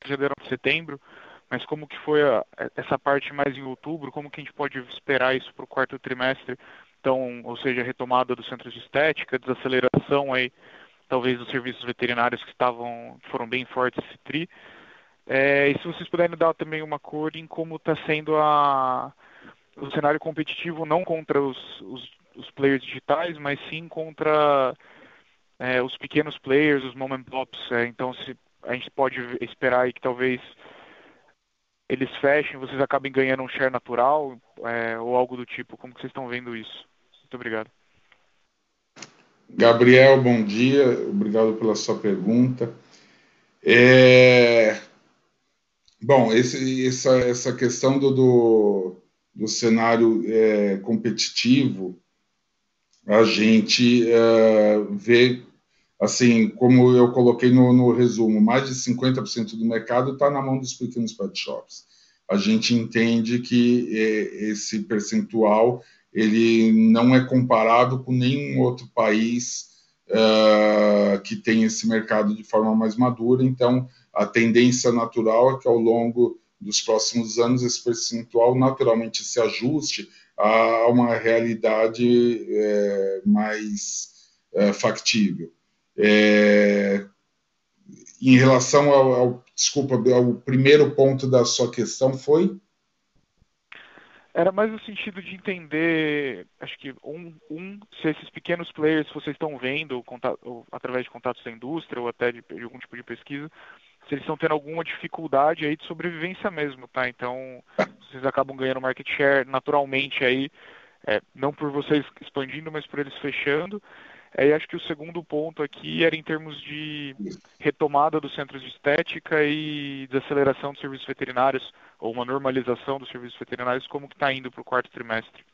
já deram em setembro, mas como que foi a, essa parte mais em outubro? Como que a gente pode esperar isso para o quarto trimestre? Então, ou seja, retomada dos centros de estética, desaceleração aí, talvez dos serviços veterinários que estavam, foram bem fortes esse tri. É, e se vocês puderem dar também uma cor em como está sendo a, o cenário competitivo, não contra os, os, os players digitais, mas sim contra é, os pequenos players, os mom and pops. É, então, se a gente pode esperar aí que talvez eles fechem, vocês acabem ganhando um share natural é, ou algo do tipo? Como que vocês estão vendo isso? Muito obrigado. Gabriel, bom dia. Obrigado pela sua pergunta. É... Bom, esse, essa, essa questão do, do, do cenário é, competitivo, a gente é, vê, assim, como eu coloquei no, no resumo, mais de 50% do mercado está na mão dos pequenos pet shops. A gente entende que é, esse percentual ele não é comparado com nenhum outro país uh, que tem esse mercado de forma mais madura. Então, a tendência natural é que ao longo dos próximos anos esse percentual naturalmente se ajuste a uma realidade é, mais é, factível. É, em relação ao, ao, desculpa, o primeiro ponto da sua questão foi? Era mais no sentido de entender, acho que um, um se esses pequenos players que vocês estão vendo contato, ou, através de contatos da indústria ou até de, de, algum tipo de pesquisa, se eles estão tendo alguma dificuldade aí de sobrevivência mesmo, tá? Então, vocês acabam ganhando market share naturalmente aí, é, não por vocês expandindo, mas por eles fechando. É, e acho que o segundo ponto aqui era em termos de retomada dos centros de estética e desaceleração dos serviços veterinários, ou uma normalização dos serviços veterinários, como que está indo para o quarto trimestre.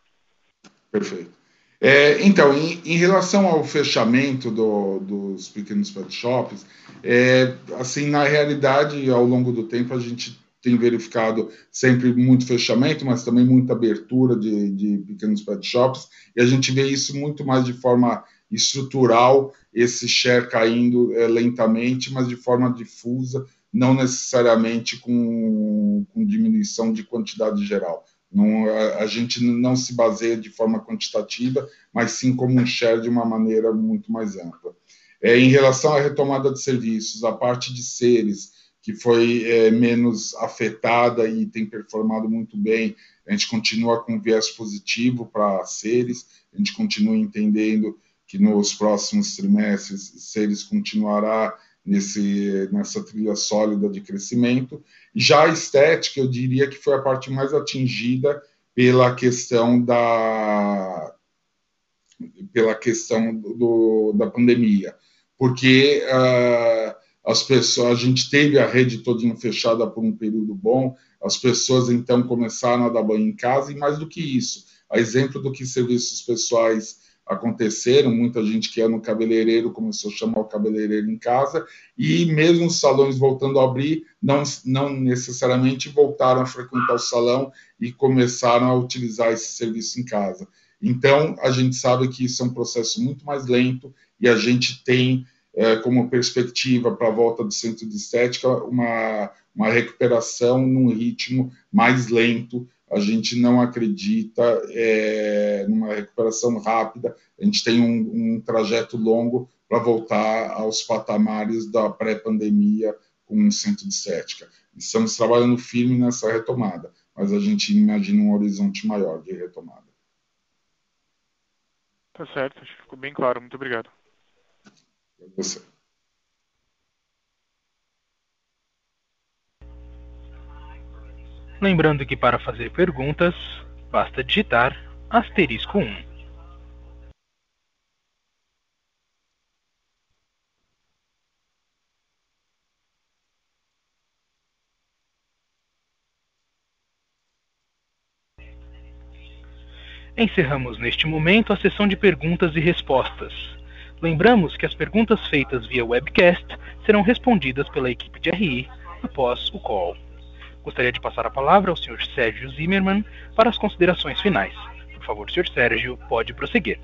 Perfeito. É, então, em, em, relação ao fechamento do, dos pequenos pet shops, é, assim, na realidade, ao longo do tempo, a gente tem verificado sempre muito fechamento, mas também muita abertura de, de pequenos pet shops, e a gente vê isso muito mais de forma estrutural, esse share caindo é, lentamente, mas de forma difusa, não necessariamente com, com diminuição de quantidade geral. Não, a, a, gente não se baseia de forma quantitativa, mas sim como um share de uma maneira muito mais ampla. É, em relação à retomada de serviços, a parte de seres, que foi é, menos afetada e tem performado muito bem, a gente continua com viés positivo para seres, a gente continua entendendo que nos próximos trimestres seres continuará nesse, nessa trilha sólida de crescimento. Já a estética, eu diria que foi a parte mais atingida pela questão da pela questão do, da pandemia, porque uh, as pessoas, a gente teve a rede todinha fechada por um período bom, as pessoas então começaram a dar banho em casa, e mais do que isso, a exemplo do que serviços pessoais aconteceram, muita gente que é no cabeleireiro começou a chamar o cabeleireiro em casa, e mesmo os salões voltando a abrir, não, não necessariamente voltaram a frequentar o salão e começaram a utilizar esse serviço em casa. Então, a gente sabe que isso é um processo muito mais lento e a gente tem é, como perspectiva para a volta do centro de estética uma, uma recuperação num ritmo mais lento a gente não acredita é, numa recuperação rápida, a gente tem um, um trajeto longo para voltar aos patamares da pré-pandemia com um centro de estética. Estamos trabalhando firme nessa retomada, mas a gente imagina um horizonte maior de retomada. Tá certo, acho que ficou bem claro. Muito obrigado. Você. Lembrando que para fazer perguntas, basta digitar asterisco 1. Encerramos neste momento a sessão de perguntas e respostas. Lembramos que as perguntas feitas via webcast serão respondidas pela equipe de RI após o call. Gostaria de passar a palavra ao Sr. Sérgio Zimmermann para as considerações finais. Por favor, Sr. Sérgio, pode prosseguir.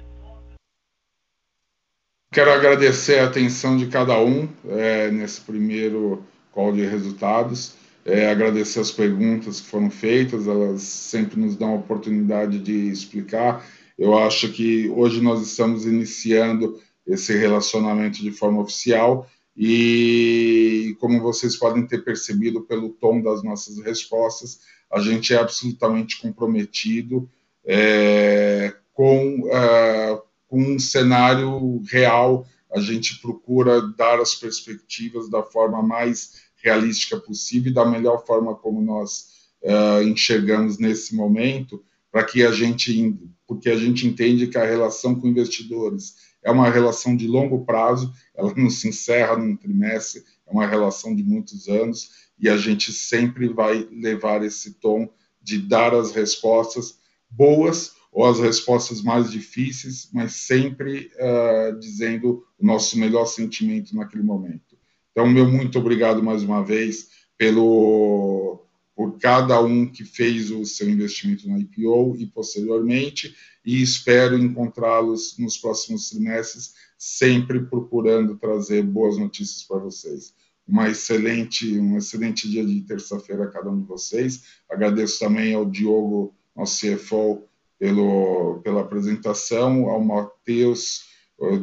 Quero agradecer a atenção de cada um é, nesse primeiro call de resultados. É, agradecer as perguntas que foram feitas, elas sempre nos dão a oportunidade de explicar. Eu acho que hoje nós estamos iniciando esse relacionamento de forma oficial e como vocês podem ter percebido pelo tom das nossas respostas, a gente é absolutamente comprometido é, com, uh, com um cenário real. A gente procura dar as perspectivas da forma mais realística possível e da melhor forma como nós uh, enxergamos nesse momento, para que a gente, porque a gente entende que a relação com investidores é uma relação de longo prazo, ela não se encerra num trimestre, é uma relação de muitos anos, e a gente sempre vai levar esse tom de dar as respostas boas ou as respostas mais difíceis, mas sempre uh, dizendo o nosso melhor sentimento naquele momento. Então, meu muito obrigado mais uma vez pelo por cada um que fez o seu investimento no IPO e posteriormente, e espero encontrá-los nos próximos trimestres, sempre procurando trazer boas notícias para vocês. Uma excelente, um excelente dia de terça-feira a cada um de vocês. Agradeço também ao Diogo, nosso CFO, pelo, pela apresentação, ao Matheus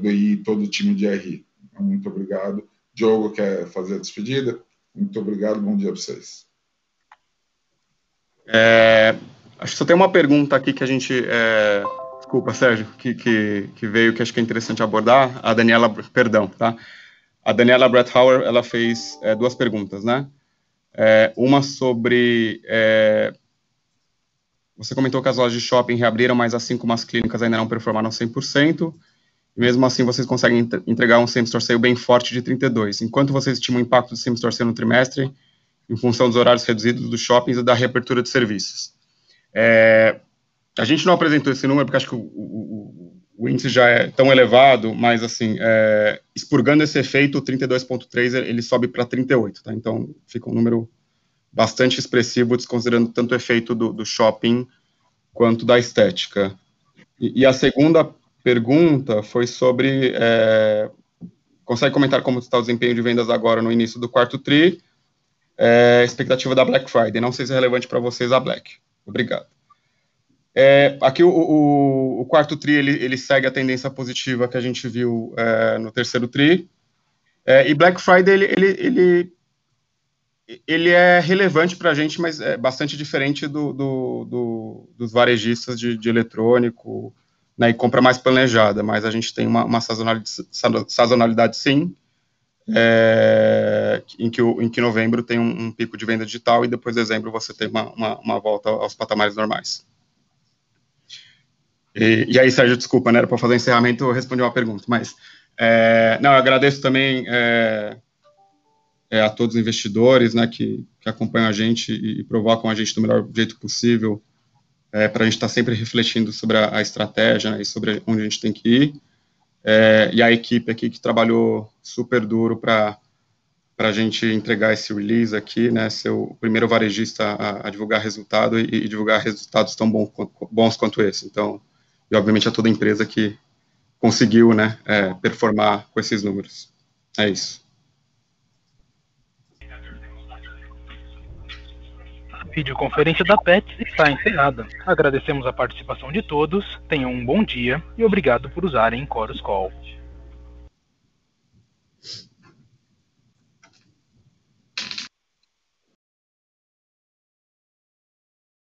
e todo o time de RI. Muito obrigado. Diogo, quer fazer a despedida? Muito obrigado, bom dia para vocês. É, acho que só tem uma pergunta aqui que a gente. É, desculpa, Sérgio, que, que, que, veio que acho que é interessante abordar. A Daniela, perdão, tá? A Daniela Bretthauer, ela fez é, duas perguntas, né? É, uma sobre. É, você comentou que as lojas de shopping reabriram, mas assim como as clínicas ainda não performaram 100%. E mesmo assim, vocês conseguem entregar um same-store sale bem forte de 32%. Enquanto vocês estimam o impacto do same-store sale no trimestre, em função dos horários reduzidos dos shoppings e da reapertura de serviços. É, a gente não apresentou esse número porque acho que o, o, o índice já é tão elevado, mas assim, é, expurgando esse efeito, o 32,3 ele sobe para 38, tá? Então fica um número bastante expressivo, desconsiderando tanto o efeito do, do shopping quanto da estética. E, e, a segunda pergunta foi sobre. É, consegue comentar como está o desempenho de vendas agora no início do quarto TRI? é, expectativa da Black Friday. Não sei se é relevante para vocês a Black. Obrigado. É, aqui o, o, o, quarto tri ele, ele, segue a tendência positiva que a gente viu é, no terceiro tri. É, e Black Friday ele, ele, ele, ele é relevante para a gente, mas é bastante diferente do, do, do dos varejistas de, de eletrônico né, e compra mais planejada. Mas a gente tem uma, uma sazonalidade, sazonalidade sim é, em, que em que novembro tem um, um, pico de venda digital e depois dezembro você tem uma, uma, uma volta aos patamares normais. E, e, aí, Sérgio, desculpa, né, era para fazer o encerramento, eu respondi uma pergunta, mas, é, não, eu agradeço também é, é, a todos os investidores, né, que, que acompanham a gente e, e provocam a gente do melhor jeito possível, é, para a gente estar tá sempre refletindo sobre a, a estratégia né, e sobre onde a gente tem que ir é, e a equipe aqui que trabalhou super duro para a gente entregar esse release aqui, né, ser o primeiro varejista a, a divulgar resultado e, e, divulgar resultados tão bom, bons quanto esse. Então, e obviamente a toda empresa que conseguiu, né, é, performar com esses números. É isso. A videoconferência da PET está encerrada. Agradecemos a participação de todos, tenham um bom dia e obrigado por usarem Chorus Call.